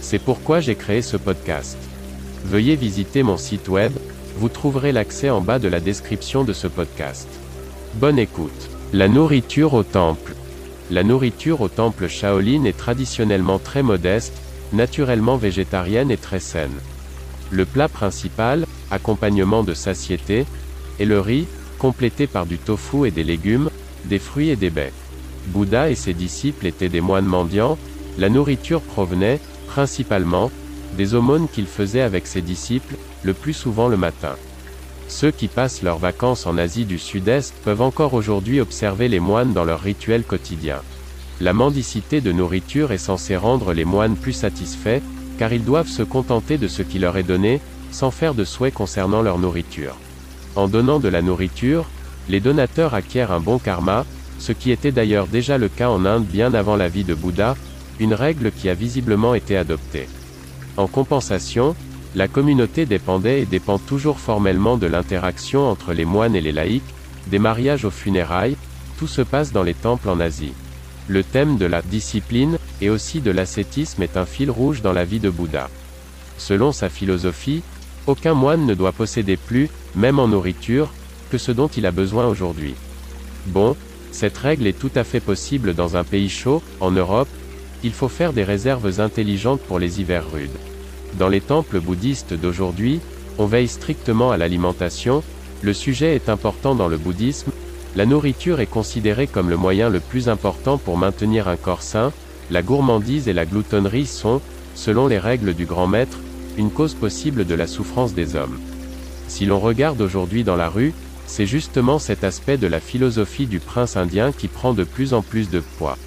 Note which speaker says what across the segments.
Speaker 1: C'est pourquoi j'ai créé ce podcast. Veuillez visiter mon site web, vous trouverez l'accès en bas de la description de ce podcast. Bonne écoute. La nourriture au temple. La nourriture au temple Shaolin est traditionnellement très modeste, naturellement végétarienne et très saine. Le plat principal, accompagnement de satiété, est le riz, complété par du tofu et des légumes, des fruits et des baies. Bouddha et ses disciples étaient des moines mendiants, la nourriture provenait, principalement, des aumônes qu'il faisait avec ses disciples, le plus souvent le matin. Ceux qui passent leurs vacances en Asie du Sud-Est peuvent encore aujourd'hui observer les moines dans leur rituel quotidien. La mendicité de nourriture est censée rendre les moines plus satisfaits, car ils doivent se contenter de ce qui leur est donné, sans faire de souhaits concernant leur nourriture. En donnant de la nourriture, les donateurs acquièrent un bon karma, ce qui était d'ailleurs déjà le cas en Inde bien avant la vie de Bouddha, une règle qui a visiblement été adoptée. En compensation, la communauté dépendait et dépend toujours formellement de l'interaction entre les moines et les laïcs, des mariages aux funérailles, tout se passe dans les temples en Asie. Le thème de la discipline, et aussi de l'ascétisme est un fil rouge dans la vie de Bouddha. Selon sa philosophie, aucun moine ne doit posséder plus, même en nourriture, que ce dont il a besoin aujourd'hui. Bon, cette règle est tout à fait possible dans un pays chaud, en Europe, il faut faire des réserves intelligentes pour les hivers rudes. Dans les temples bouddhistes d'aujourd'hui, on veille strictement à l'alimentation, le sujet est important dans le bouddhisme, la nourriture est considérée comme le moyen le plus important pour maintenir un corps sain, la gourmandise et la gloutonnerie sont, selon les règles du grand maître, une cause possible de la souffrance des hommes. Si l'on regarde aujourd'hui dans la rue, c'est justement cet aspect de la philosophie du prince indien qui prend de plus en plus de poids.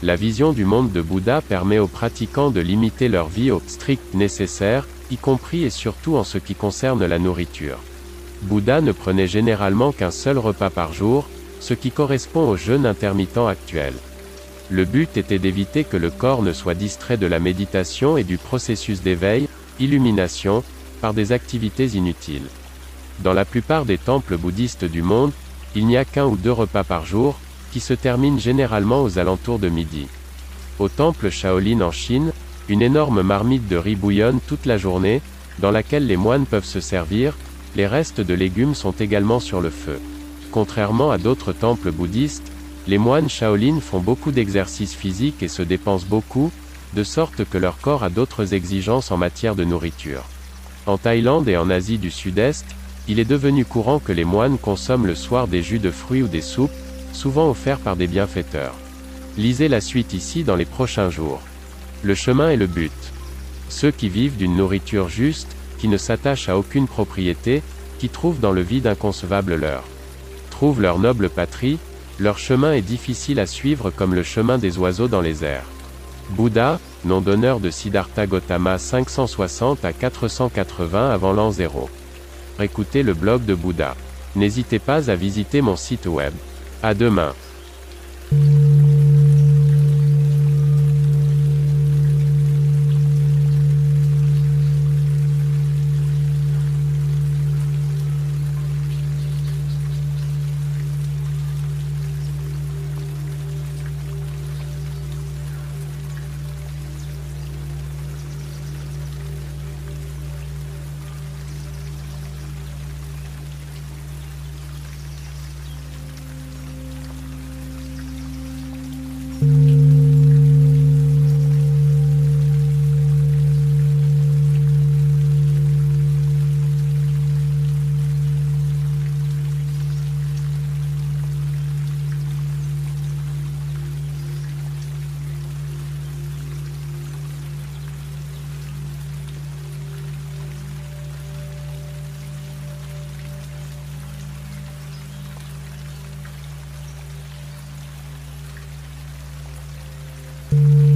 Speaker 1: La vision du monde de Bouddha permet aux pratiquants de limiter leur vie au strict nécessaire, y compris et surtout en ce qui concerne la nourriture. Bouddha ne prenait généralement qu'un seul repas par jour, ce qui correspond au jeûne intermittent actuel. Le but était d'éviter que le corps ne soit distrait de la méditation et du processus d'éveil, illumination, par des activités inutiles. Dans la plupart des temples bouddhistes du monde, il n'y a qu'un ou deux repas par jour, qui se terminent généralement aux alentours de midi. Au temple Shaolin en Chine, une énorme marmite de riz bouillonne toute la journée, dans laquelle les moines peuvent se servir, les restes de légumes sont également sur le feu. Contrairement à d'autres temples bouddhistes, les moines Shaolin font beaucoup d'exercices physiques et se dépensent beaucoup, de sorte que leur corps a d'autres exigences en matière de nourriture. En Thaïlande et en Asie du Sud-Est, il est devenu courant que les moines consomment le soir des jus de fruits ou des soupes, souvent offerts par des bienfaiteurs. Lisez la suite ici dans les prochains jours. Le chemin est le but. Ceux qui vivent d'une nourriture juste, qui ne s'attachent à aucune propriété, qui trouvent dans le vide inconcevable leur trouvent leur noble patrie, leur chemin est difficile à suivre comme le chemin des oiseaux dans les airs. Bouddha, nom d'honneur de Siddhartha Gautama 560 à 480 avant l'an 0 écoutez le blog de Bouddha. N'hésitez pas à visiter mon site web. À demain.
Speaker 2: 嗯